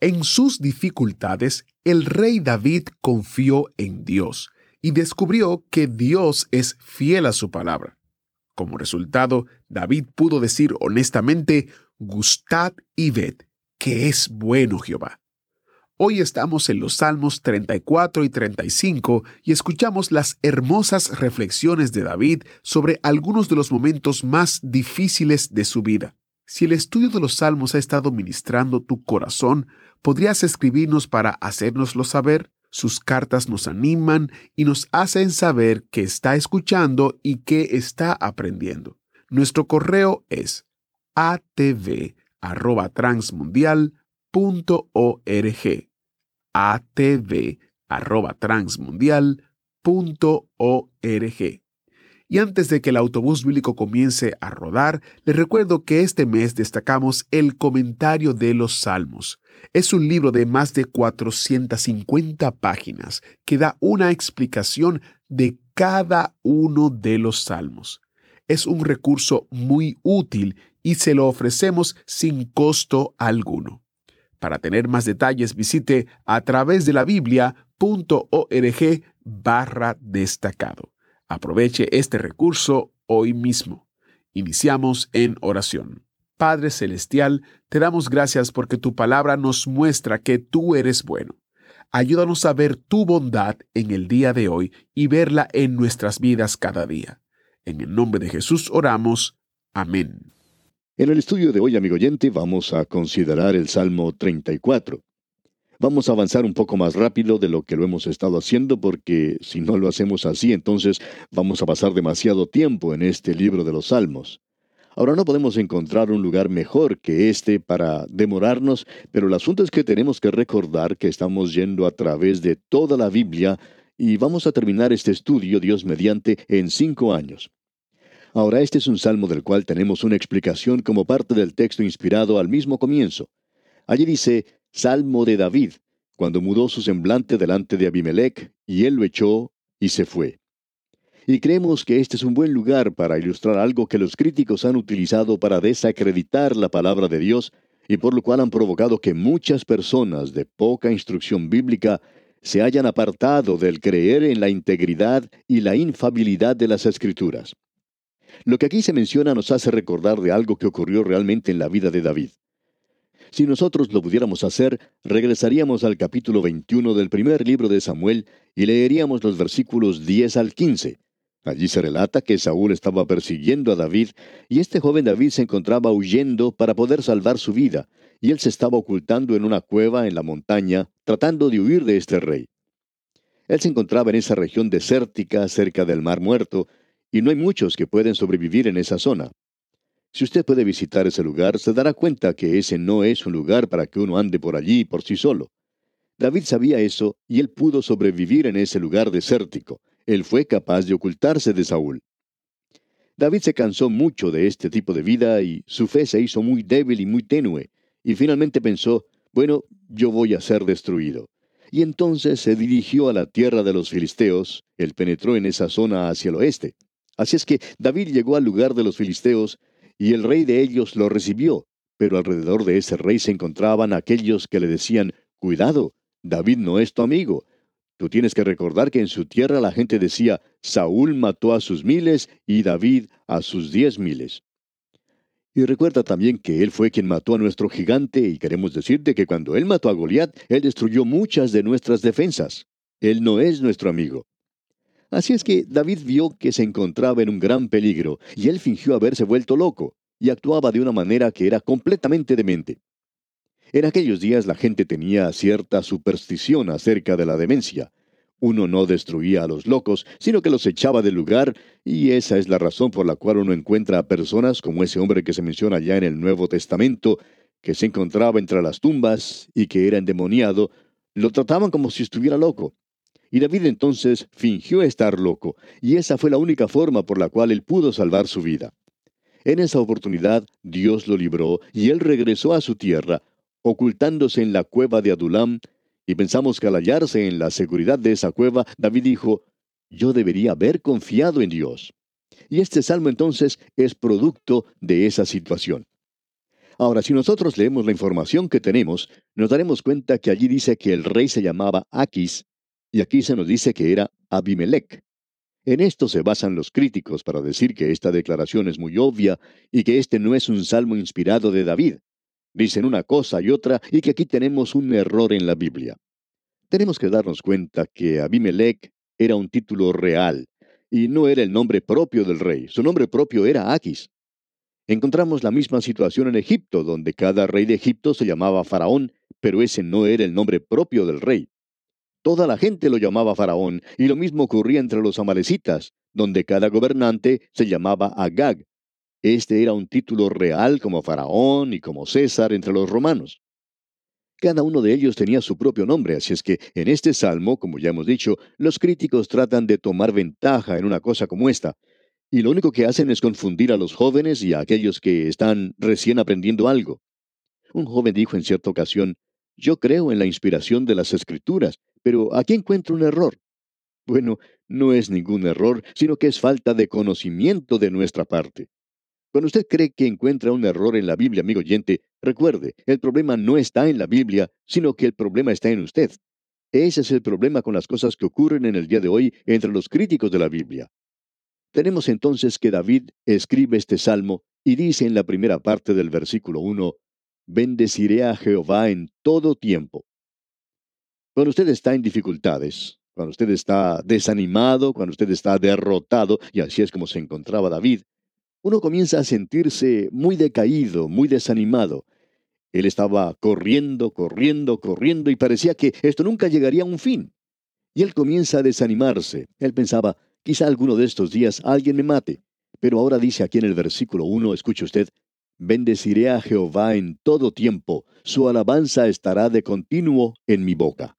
En sus dificultades, el rey David confió en Dios y descubrió que Dios es fiel a su palabra. Como resultado, David pudo decir honestamente, Gustad y ved, que es bueno Jehová. Hoy estamos en los Salmos 34 y 35 y escuchamos las hermosas reflexiones de David sobre algunos de los momentos más difíciles de su vida. Si el estudio de los Salmos ha estado ministrando tu corazón, ¿podrías escribirnos para hacérnoslo saber? Sus cartas nos animan y nos hacen saber que está escuchando y que está aprendiendo. Nuestro correo es atv@transmundial.org. atv@transmundial.org. Y antes de que el autobús bíblico comience a rodar, les recuerdo que este mes destacamos el comentario de los Salmos. Es un libro de más de 450 páginas que da una explicación de cada uno de los salmos. Es un recurso muy útil y se lo ofrecemos sin costo alguno. Para tener más detalles visite a través de la biblia.org barra destacado. Aproveche este recurso hoy mismo. Iniciamos en oración. Padre Celestial, te damos gracias porque tu palabra nos muestra que tú eres bueno. Ayúdanos a ver tu bondad en el día de hoy y verla en nuestras vidas cada día. En el nombre de Jesús oramos. Amén. En el estudio de hoy, amigo oyente, vamos a considerar el Salmo 34. Vamos a avanzar un poco más rápido de lo que lo hemos estado haciendo porque si no lo hacemos así, entonces vamos a pasar demasiado tiempo en este libro de los Salmos. Ahora no podemos encontrar un lugar mejor que este para demorarnos, pero el asunto es que tenemos que recordar que estamos yendo a través de toda la Biblia y vamos a terminar este estudio, Dios mediante, en cinco años. Ahora este es un salmo del cual tenemos una explicación como parte del texto inspirado al mismo comienzo. Allí dice, Salmo de David, cuando mudó su semblante delante de Abimelech, y él lo echó y se fue. Y creemos que este es un buen lugar para ilustrar algo que los críticos han utilizado para desacreditar la palabra de Dios y por lo cual han provocado que muchas personas de poca instrucción bíblica se hayan apartado del creer en la integridad y la infabilidad de las escrituras. Lo que aquí se menciona nos hace recordar de algo que ocurrió realmente en la vida de David. Si nosotros lo pudiéramos hacer, regresaríamos al capítulo 21 del primer libro de Samuel y leeríamos los versículos 10 al 15. Allí se relata que Saúl estaba persiguiendo a David y este joven David se encontraba huyendo para poder salvar su vida, y él se estaba ocultando en una cueva en la montaña, tratando de huir de este rey. Él se encontraba en esa región desértica cerca del Mar Muerto, y no hay muchos que pueden sobrevivir en esa zona. Si usted puede visitar ese lugar, se dará cuenta que ese no es un lugar para que uno ande por allí por sí solo. David sabía eso y él pudo sobrevivir en ese lugar desértico. Él fue capaz de ocultarse de Saúl. David se cansó mucho de este tipo de vida y su fe se hizo muy débil y muy tenue, y finalmente pensó, bueno, yo voy a ser destruido. Y entonces se dirigió a la tierra de los filisteos, él penetró en esa zona hacia el oeste. Así es que David llegó al lugar de los filisteos, y el rey de ellos lo recibió, pero alrededor de ese rey se encontraban aquellos que le decían, Cuidado, David no es tu amigo, Tú tienes que recordar que en su tierra la gente decía, Saúl mató a sus miles y David a sus diez miles. Y recuerda también que él fue quien mató a nuestro gigante y queremos decirte que cuando él mató a Goliat, él destruyó muchas de nuestras defensas. Él no es nuestro amigo. Así es que David vio que se encontraba en un gran peligro y él fingió haberse vuelto loco y actuaba de una manera que era completamente demente. En aquellos días la gente tenía cierta superstición acerca de la demencia. Uno no destruía a los locos, sino que los echaba del lugar, y esa es la razón por la cual uno encuentra a personas como ese hombre que se menciona ya en el Nuevo Testamento, que se encontraba entre las tumbas y que era endemoniado, lo trataban como si estuviera loco. Y David entonces fingió estar loco, y esa fue la única forma por la cual él pudo salvar su vida. En esa oportunidad Dios lo libró y él regresó a su tierra, ocultándose en la cueva de Adulam, y pensamos que al hallarse en la seguridad de esa cueva, David dijo, yo debería haber confiado en Dios. Y este salmo entonces es producto de esa situación. Ahora, si nosotros leemos la información que tenemos, nos daremos cuenta que allí dice que el rey se llamaba Aquis, y aquí se nos dice que era Abimelech. En esto se basan los críticos para decir que esta declaración es muy obvia y que este no es un salmo inspirado de David. Dicen una cosa y otra y que aquí tenemos un error en la Biblia. Tenemos que darnos cuenta que Abimelech era un título real y no era el nombre propio del rey. Su nombre propio era Aquis. Encontramos la misma situación en Egipto, donde cada rey de Egipto se llamaba Faraón, pero ese no era el nombre propio del rey. Toda la gente lo llamaba Faraón, y lo mismo ocurría entre los amalecitas, donde cada gobernante se llamaba Agag. Este era un título real como Faraón y como César entre los romanos. Cada uno de ellos tenía su propio nombre, así es que en este salmo, como ya hemos dicho, los críticos tratan de tomar ventaja en una cosa como esta, y lo único que hacen es confundir a los jóvenes y a aquellos que están recién aprendiendo algo. Un joven dijo en cierta ocasión, yo creo en la inspiración de las escrituras, pero aquí encuentro un error. Bueno, no es ningún error, sino que es falta de conocimiento de nuestra parte. Cuando usted cree que encuentra un error en la Biblia, amigo oyente, recuerde, el problema no está en la Biblia, sino que el problema está en usted. Ese es el problema con las cosas que ocurren en el día de hoy entre los críticos de la Biblia. Tenemos entonces que David escribe este salmo y dice en la primera parte del versículo 1, Bendeciré a Jehová en todo tiempo. Cuando usted está en dificultades, cuando usted está desanimado, cuando usted está derrotado, y así es como se encontraba David, uno comienza a sentirse muy decaído, muy desanimado. Él estaba corriendo, corriendo, corriendo y parecía que esto nunca llegaría a un fin. Y él comienza a desanimarse. Él pensaba, Quizá alguno de estos días alguien me mate. Pero ahora dice aquí en el versículo 1, escuche usted, Bendeciré a Jehová en todo tiempo, su alabanza estará de continuo en mi boca.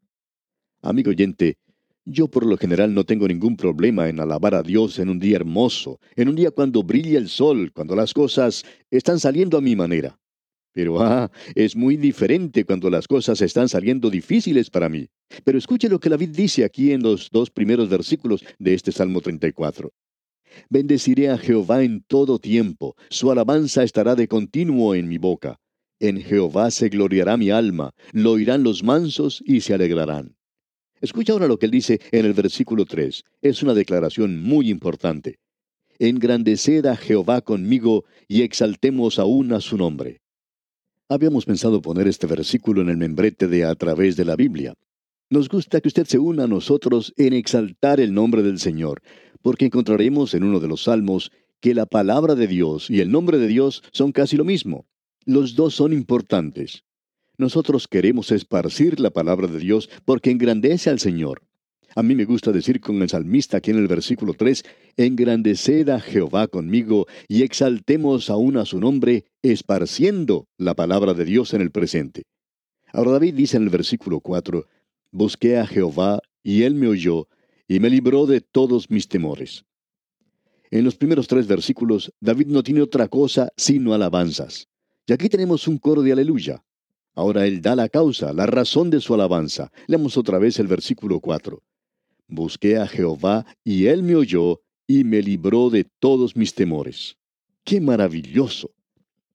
Amigo oyente, yo por lo general no tengo ningún problema en alabar a Dios en un día hermoso, en un día cuando brilla el sol, cuando las cosas están saliendo a mi manera. Pero ah, es muy diferente cuando las cosas están saliendo difíciles para mí. Pero escuche lo que David dice aquí en los dos primeros versículos de este Salmo 34. Bendeciré a Jehová en todo tiempo, su alabanza estará de continuo en mi boca. En Jehová se gloriará mi alma, lo oirán los mansos y se alegrarán. Escucha ahora lo que él dice en el versículo 3. Es una declaración muy importante. Engrandeced a Jehová conmigo y exaltemos aún a su nombre. Habíamos pensado poner este versículo en el membrete de A través de la Biblia. Nos gusta que usted se una a nosotros en exaltar el nombre del Señor, porque encontraremos en uno de los salmos que la palabra de Dios y el nombre de Dios son casi lo mismo. Los dos son importantes. Nosotros queremos esparcir la palabra de Dios porque engrandece al Señor. A mí me gusta decir con el salmista aquí en el versículo 3, engrandeced a Jehová conmigo y exaltemos aún a su nombre, esparciendo la palabra de Dios en el presente. Ahora David dice en el versículo 4, busqué a Jehová y él me oyó y me libró de todos mis temores. En los primeros tres versículos, David no tiene otra cosa sino alabanzas. Y aquí tenemos un coro de aleluya. Ahora él da la causa, la razón de su alabanza. Leamos otra vez el versículo 4. Busqué a Jehová y él me oyó y me libró de todos mis temores. ¡Qué maravilloso!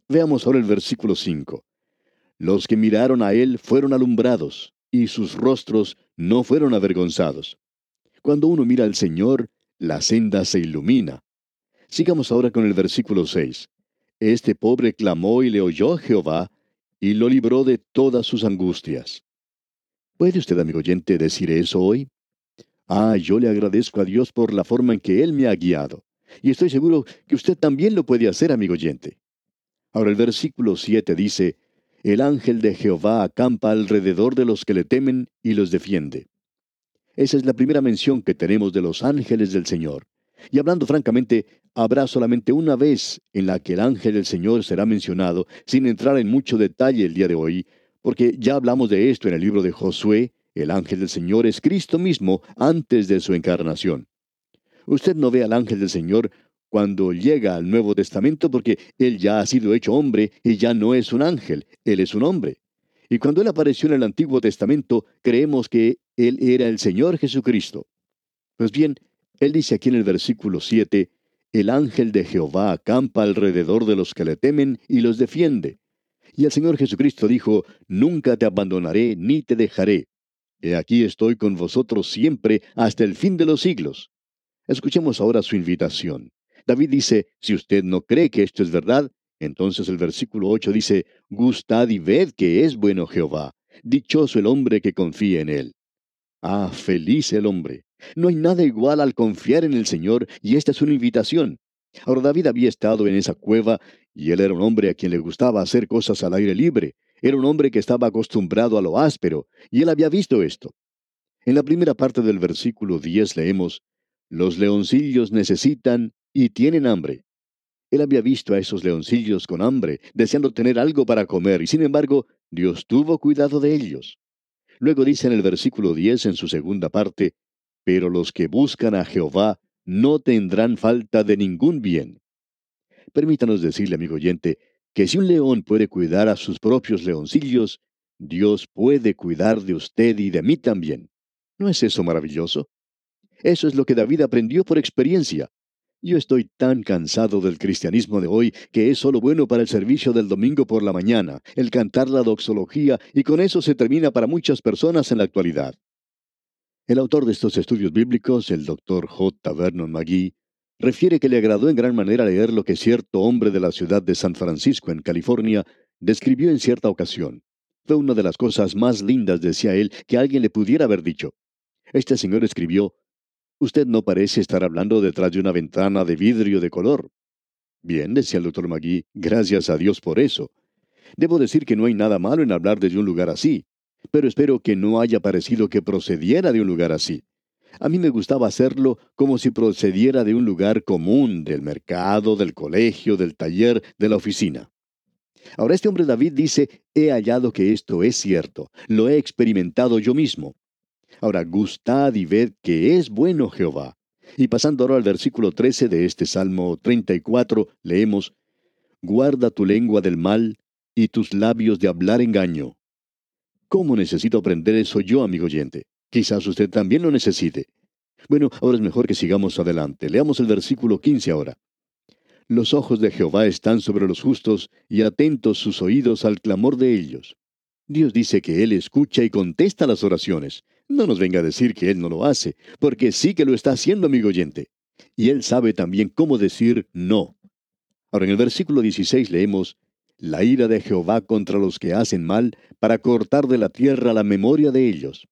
Veamos ahora el versículo 5. Los que miraron a él fueron alumbrados, y sus rostros no fueron avergonzados. Cuando uno mira al Señor, la senda se ilumina. Sigamos ahora con el versículo 6. Este pobre clamó y le oyó a Jehová, y lo libró de todas sus angustias. ¿Puede usted, amigo oyente, decir eso hoy? Ah, yo le agradezco a Dios por la forma en que Él me ha guiado. Y estoy seguro que usted también lo puede hacer, amigo oyente. Ahora el versículo 7 dice, El ángel de Jehová acampa alrededor de los que le temen y los defiende. Esa es la primera mención que tenemos de los ángeles del Señor. Y hablando francamente, habrá solamente una vez en la que el ángel del Señor será mencionado, sin entrar en mucho detalle el día de hoy, porque ya hablamos de esto en el libro de Josué, el ángel del Señor es Cristo mismo antes de su encarnación. Usted no ve al ángel del Señor cuando llega al Nuevo Testamento porque Él ya ha sido hecho hombre y ya no es un ángel, Él es un hombre. Y cuando Él apareció en el Antiguo Testamento, creemos que Él era el Señor Jesucristo. Pues bien, Él dice aquí en el versículo 7, el ángel de Jehová acampa alrededor de los que le temen y los defiende. Y el Señor Jesucristo dijo, Nunca te abandonaré ni te dejaré. He aquí estoy con vosotros siempre hasta el fin de los siglos. Escuchemos ahora su invitación. David dice, si usted no cree que esto es verdad, entonces el versículo 8 dice, Gustad y ved que es bueno Jehová. Dichoso el hombre que confía en él. Ah, feliz el hombre. No hay nada igual al confiar en el Señor y esta es una invitación. Ahora David había estado en esa cueva y él era un hombre a quien le gustaba hacer cosas al aire libre. Era un hombre que estaba acostumbrado a lo áspero y él había visto esto. En la primera parte del versículo 10 leemos, Los leoncillos necesitan y tienen hambre. Él había visto a esos leoncillos con hambre, deseando tener algo para comer, y sin embargo, Dios tuvo cuidado de ellos. Luego dice en el versículo 10 en su segunda parte, Pero los que buscan a Jehová no tendrán falta de ningún bien. Permítanos decirle, amigo oyente, que si un león puede cuidar a sus propios leoncillos, Dios puede cuidar de usted y de mí también. ¿No es eso maravilloso? Eso es lo que David aprendió por experiencia. Yo estoy tan cansado del cristianismo de hoy que es solo bueno para el servicio del domingo por la mañana, el cantar la doxología, y con eso se termina para muchas personas en la actualidad. El autor de estos estudios bíblicos, el doctor J. Vernon McGee, refiere que le agradó en gran manera leer lo que cierto hombre de la ciudad de San Francisco, en California, describió en cierta ocasión. Fue una de las cosas más lindas, decía él, que alguien le pudiera haber dicho. Este señor escribió, Usted no parece estar hablando detrás de una ventana de vidrio de color. Bien, decía el doctor Magui, gracias a Dios por eso. Debo decir que no hay nada malo en hablar desde un lugar así, pero espero que no haya parecido que procediera de un lugar así. A mí me gustaba hacerlo como si procediera de un lugar común, del mercado, del colegio, del taller, de la oficina. Ahora este hombre David dice, he hallado que esto es cierto, lo he experimentado yo mismo. Ahora, gustad y ved que es bueno Jehová. Y pasando ahora al versículo 13 de este Salmo 34, leemos, Guarda tu lengua del mal y tus labios de hablar engaño. ¿Cómo necesito aprender eso yo, amigo oyente? Quizás usted también lo necesite. Bueno, ahora es mejor que sigamos adelante. Leamos el versículo 15 ahora. Los ojos de Jehová están sobre los justos y atentos sus oídos al clamor de ellos. Dios dice que Él escucha y contesta las oraciones. No nos venga a decir que Él no lo hace, porque sí que lo está haciendo, amigo oyente. Y Él sabe también cómo decir no. Ahora en el versículo 16 leemos, La ira de Jehová contra los que hacen mal, para cortar de la tierra la memoria de ellos.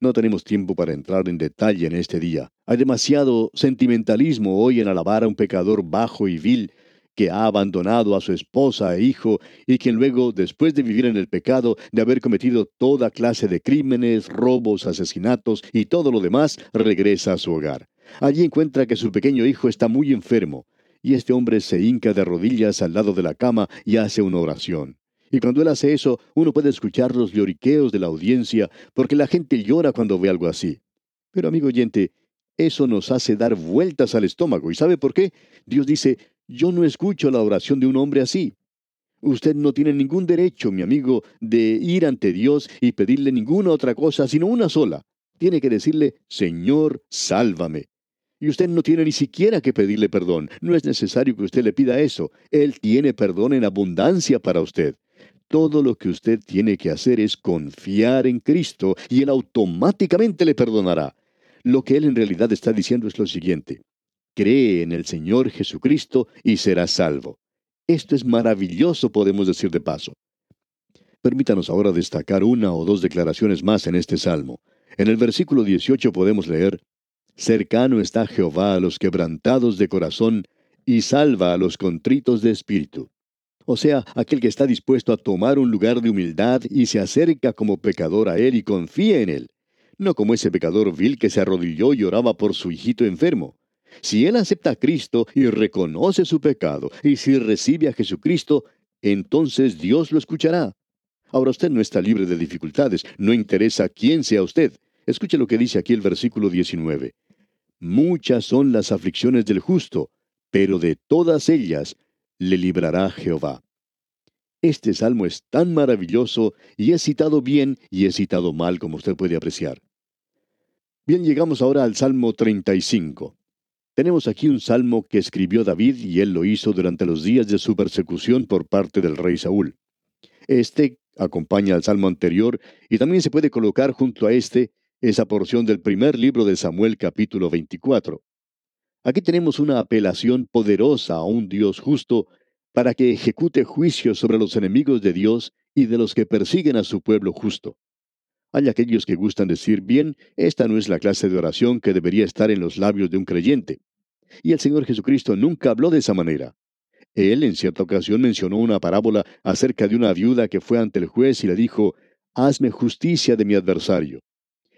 No tenemos tiempo para entrar en detalle en este día. Hay demasiado sentimentalismo hoy en alabar a un pecador bajo y vil, que ha abandonado a su esposa e hijo y quien luego, después de vivir en el pecado, de haber cometido toda clase de crímenes, robos, asesinatos y todo lo demás, regresa a su hogar. Allí encuentra que su pequeño hijo está muy enfermo, y este hombre se hinca de rodillas al lado de la cama y hace una oración. Y cuando él hace eso, uno puede escuchar los lloriqueos de la audiencia, porque la gente llora cuando ve algo así. Pero amigo oyente, eso nos hace dar vueltas al estómago. ¿Y sabe por qué? Dios dice, yo no escucho la oración de un hombre así. Usted no tiene ningún derecho, mi amigo, de ir ante Dios y pedirle ninguna otra cosa, sino una sola. Tiene que decirle, Señor, sálvame. Y usted no tiene ni siquiera que pedirle perdón. No es necesario que usted le pida eso. Él tiene perdón en abundancia para usted. Todo lo que usted tiene que hacer es confiar en Cristo y Él automáticamente le perdonará. Lo que Él en realidad está diciendo es lo siguiente cree en el Señor Jesucristo y será salvo. Esto es maravilloso, podemos decir de paso. Permítanos ahora destacar una o dos declaraciones más en este salmo. En el versículo 18 podemos leer, Cercano está Jehová a los quebrantados de corazón y salva a los contritos de espíritu. O sea, aquel que está dispuesto a tomar un lugar de humildad y se acerca como pecador a Él y confía en Él. No como ese pecador vil que se arrodilló y oraba por su hijito enfermo. Si él acepta a Cristo y reconoce su pecado, y si recibe a Jesucristo, entonces Dios lo escuchará. Ahora usted no está libre de dificultades, no interesa quién sea usted. Escuche lo que dice aquí el versículo 19. Muchas son las aflicciones del justo, pero de todas ellas le librará Jehová. Este salmo es tan maravilloso y es citado bien y es citado mal como usted puede apreciar. Bien, llegamos ahora al Salmo 35. Tenemos aquí un salmo que escribió David y él lo hizo durante los días de su persecución por parte del rey Saúl. Este acompaña al salmo anterior y también se puede colocar junto a este esa porción del primer libro de Samuel capítulo 24. Aquí tenemos una apelación poderosa a un Dios justo para que ejecute juicio sobre los enemigos de Dios y de los que persiguen a su pueblo justo. Hay aquellos que gustan decir, bien, esta no es la clase de oración que debería estar en los labios de un creyente. Y el Señor Jesucristo nunca habló de esa manera. Él en cierta ocasión mencionó una parábola acerca de una viuda que fue ante el juez y le dijo, Hazme justicia de mi adversario.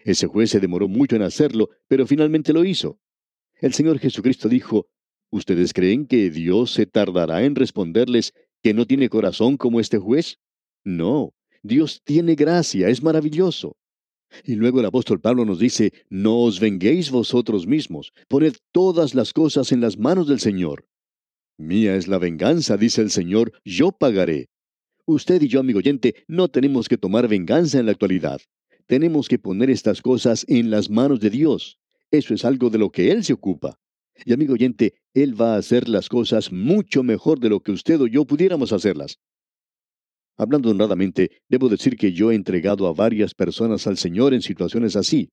Ese juez se demoró mucho en hacerlo, pero finalmente lo hizo. El Señor Jesucristo dijo, ¿Ustedes creen que Dios se tardará en responderles que no tiene corazón como este juez? No, Dios tiene gracia, es maravilloso. Y luego el apóstol Pablo nos dice, no os venguéis vosotros mismos, poned todas las cosas en las manos del Señor. Mía es la venganza, dice el Señor, yo pagaré. Usted y yo, amigo oyente, no tenemos que tomar venganza en la actualidad. Tenemos que poner estas cosas en las manos de Dios. Eso es algo de lo que Él se ocupa. Y amigo oyente, Él va a hacer las cosas mucho mejor de lo que usted o yo pudiéramos hacerlas. Hablando honradamente, debo decir que yo he entregado a varias personas al Señor en situaciones así.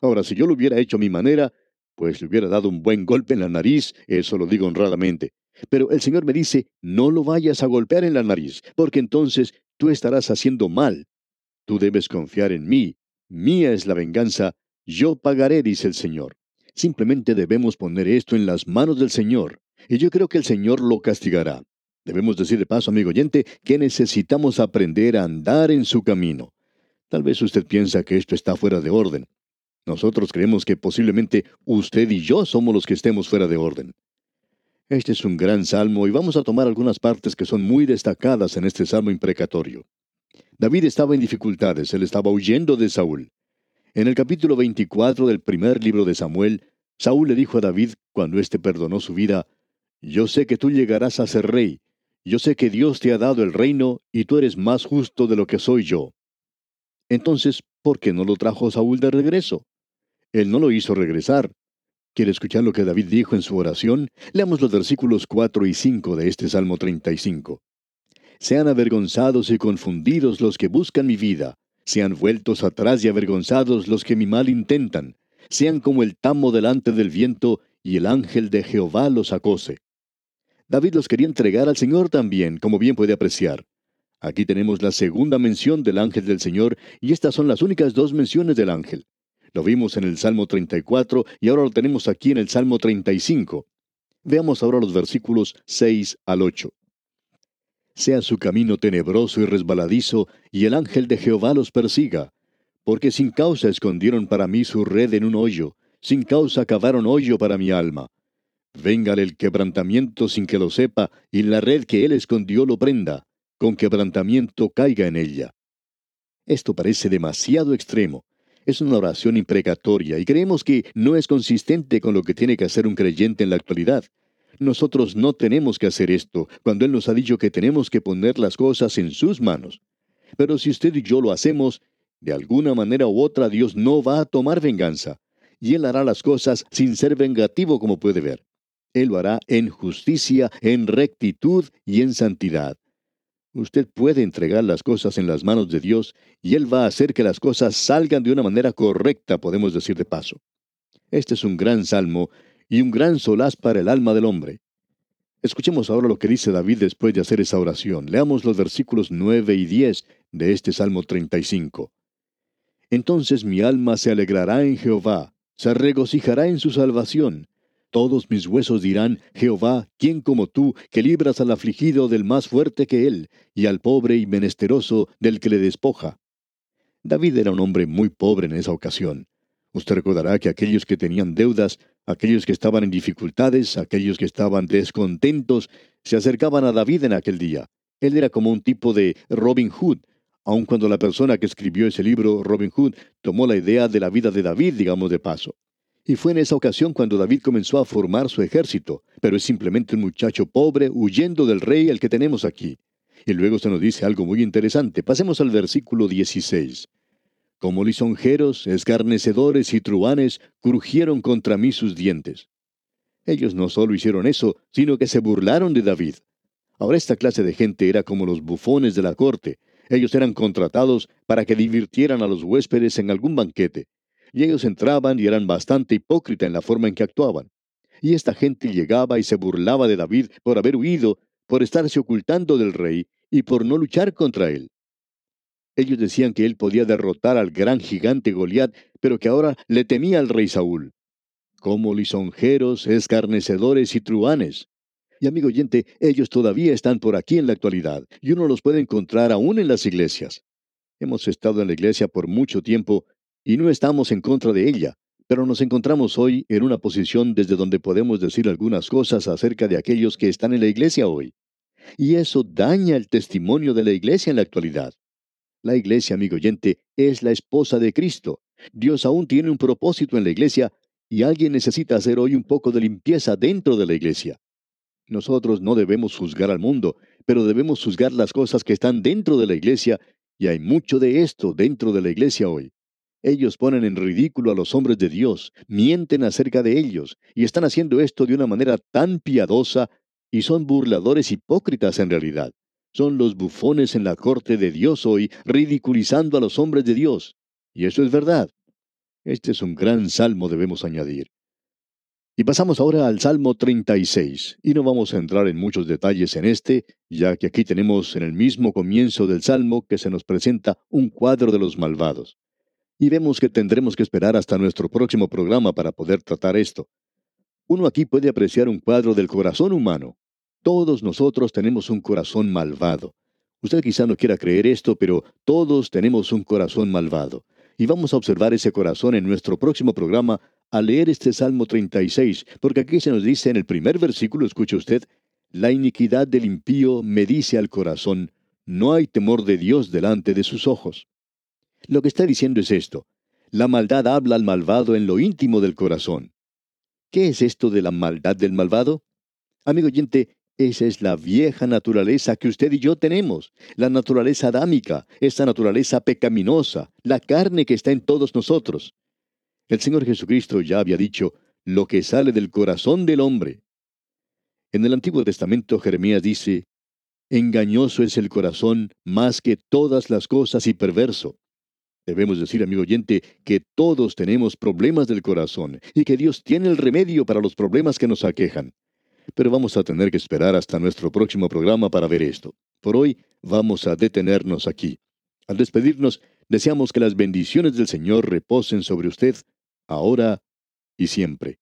Ahora, si yo lo hubiera hecho a mi manera, pues le hubiera dado un buen golpe en la nariz, eso lo digo honradamente. Pero el Señor me dice, no lo vayas a golpear en la nariz, porque entonces tú estarás haciendo mal. Tú debes confiar en mí. Mía es la venganza. Yo pagaré, dice el Señor. Simplemente debemos poner esto en las manos del Señor, y yo creo que el Señor lo castigará. Debemos decir de paso, amigo oyente, que necesitamos aprender a andar en su camino. Tal vez usted piensa que esto está fuera de orden. Nosotros creemos que posiblemente usted y yo somos los que estemos fuera de orden. Este es un gran salmo y vamos a tomar algunas partes que son muy destacadas en este salmo imprecatorio. David estaba en dificultades, él estaba huyendo de Saúl. En el capítulo 24 del primer libro de Samuel, Saúl le dijo a David, cuando éste perdonó su vida, Yo sé que tú llegarás a ser rey, yo sé que Dios te ha dado el reino y tú eres más justo de lo que soy yo. Entonces, ¿por qué no lo trajo Saúl de regreso? Él no lo hizo regresar. ¿Quiere escuchar lo que David dijo en su oración? Leamos los versículos 4 y 5 de este Salmo 35. Sean avergonzados y confundidos los que buscan mi vida, sean vueltos atrás y avergonzados los que mi mal intentan, sean como el tamo delante del viento y el ángel de Jehová los acose. David los quería entregar al Señor también, como bien puede apreciar. Aquí tenemos la segunda mención del ángel del Señor y estas son las únicas dos menciones del ángel. Lo vimos en el Salmo 34 y ahora lo tenemos aquí en el Salmo 35. Veamos ahora los versículos 6 al 8 sea su camino tenebroso y resbaladizo, y el ángel de Jehová los persiga. Porque sin causa escondieron para mí su red en un hoyo, sin causa cavaron hoyo para mi alma. Véngale el quebrantamiento sin que lo sepa, y la red que él escondió lo prenda, con quebrantamiento caiga en ella. Esto parece demasiado extremo. Es una oración imprecatoria y creemos que no es consistente con lo que tiene que hacer un creyente en la actualidad. Nosotros no tenemos que hacer esto, cuando Él nos ha dicho que tenemos que poner las cosas en sus manos. Pero si usted y yo lo hacemos, de alguna manera u otra Dios no va a tomar venganza, y Él hará las cosas sin ser vengativo como puede ver. Él lo hará en justicia, en rectitud y en santidad. Usted puede entregar las cosas en las manos de Dios y Él va a hacer que las cosas salgan de una manera correcta, podemos decir de paso. Este es un gran salmo y un gran solaz para el alma del hombre. Escuchemos ahora lo que dice David después de hacer esa oración. Leamos los versículos 9 y 10 de este Salmo 35. Entonces mi alma se alegrará en Jehová, se regocijará en su salvación. Todos mis huesos dirán, Jehová, ¿quién como tú, que libras al afligido del más fuerte que él, y al pobre y menesteroso del que le despoja? David era un hombre muy pobre en esa ocasión Usted recordará que aquellos que tenían deudas, aquellos que estaban en dificultades, aquellos que estaban descontentos, se acercaban a David en aquel día. Él era como un tipo de Robin Hood, aun cuando la persona que escribió ese libro, Robin Hood, tomó la idea de la vida de David, digamos de paso. Y fue en esa ocasión cuando David comenzó a formar su ejército, pero es simplemente un muchacho pobre huyendo del rey al que tenemos aquí. Y luego se nos dice algo muy interesante. Pasemos al versículo 16. Como lisonjeros, escarnecedores y truanes crujieron contra mí sus dientes. Ellos no solo hicieron eso, sino que se burlaron de David. Ahora esta clase de gente era como los bufones de la corte. Ellos eran contratados para que divirtieran a los huéspedes en algún banquete. Y ellos entraban y eran bastante hipócritas en la forma en que actuaban. Y esta gente llegaba y se burlaba de David por haber huido, por estarse ocultando del rey y por no luchar contra él. Ellos decían que él podía derrotar al gran gigante Goliat, pero que ahora le temía al rey Saúl. Como lisonjeros, escarnecedores y truanes. Y amigo oyente, ellos todavía están por aquí en la actualidad, y uno los puede encontrar aún en las iglesias. Hemos estado en la iglesia por mucho tiempo y no estamos en contra de ella, pero nos encontramos hoy en una posición desde donde podemos decir algunas cosas acerca de aquellos que están en la iglesia hoy. Y eso daña el testimonio de la iglesia en la actualidad. La iglesia, amigo oyente, es la esposa de Cristo. Dios aún tiene un propósito en la iglesia y alguien necesita hacer hoy un poco de limpieza dentro de la iglesia. Nosotros no debemos juzgar al mundo, pero debemos juzgar las cosas que están dentro de la iglesia, y hay mucho de esto dentro de la iglesia hoy. Ellos ponen en ridículo a los hombres de Dios, mienten acerca de ellos, y están haciendo esto de una manera tan piadosa, y son burladores hipócritas en realidad. Son los bufones en la corte de Dios hoy, ridiculizando a los hombres de Dios. Y eso es verdad. Este es un gran salmo, debemos añadir. Y pasamos ahora al Salmo 36, y no vamos a entrar en muchos detalles en este, ya que aquí tenemos en el mismo comienzo del Salmo que se nos presenta un cuadro de los malvados. Y vemos que tendremos que esperar hasta nuestro próximo programa para poder tratar esto. Uno aquí puede apreciar un cuadro del corazón humano, todos nosotros tenemos un corazón malvado. Usted quizá no quiera creer esto, pero todos tenemos un corazón malvado. Y vamos a observar ese corazón en nuestro próximo programa al leer este Salmo 36, porque aquí se nos dice en el primer versículo, escuche usted, la iniquidad del impío me dice al corazón, no hay temor de Dios delante de sus ojos. Lo que está diciendo es esto, la maldad habla al malvado en lo íntimo del corazón. ¿Qué es esto de la maldad del malvado? Amigo oyente, esa es la vieja naturaleza que usted y yo tenemos, la naturaleza adámica, esa naturaleza pecaminosa, la carne que está en todos nosotros. El Señor Jesucristo ya había dicho, lo que sale del corazón del hombre. En el Antiguo Testamento Jeremías dice, engañoso es el corazón más que todas las cosas y perverso. Debemos decir, amigo oyente, que todos tenemos problemas del corazón y que Dios tiene el remedio para los problemas que nos aquejan pero vamos a tener que esperar hasta nuestro próximo programa para ver esto. Por hoy vamos a detenernos aquí. Al despedirnos, deseamos que las bendiciones del Señor reposen sobre usted, ahora y siempre.